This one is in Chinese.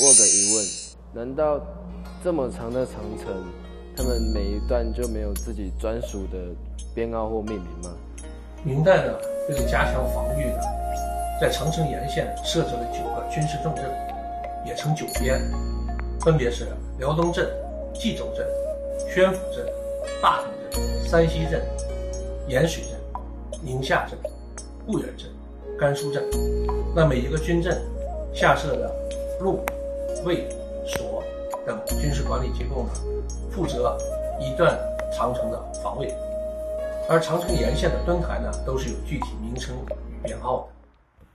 我有个疑问，难道这么长的长城，他们每一段就没有自己专属的编号或命名吗？明代呢，为了加强防御呢，在长城沿线设置了九个军事重镇，也称九边，分别是辽东镇、冀州镇、宣府镇、大同镇、山西镇、盐水镇、宁夏镇、固原镇、甘肃镇。那每一个军镇下设的路、卫、所等军事管理机构呢，负责一段长城的防卫。而长城沿线的墩台呢，都是有具体名称与编号的。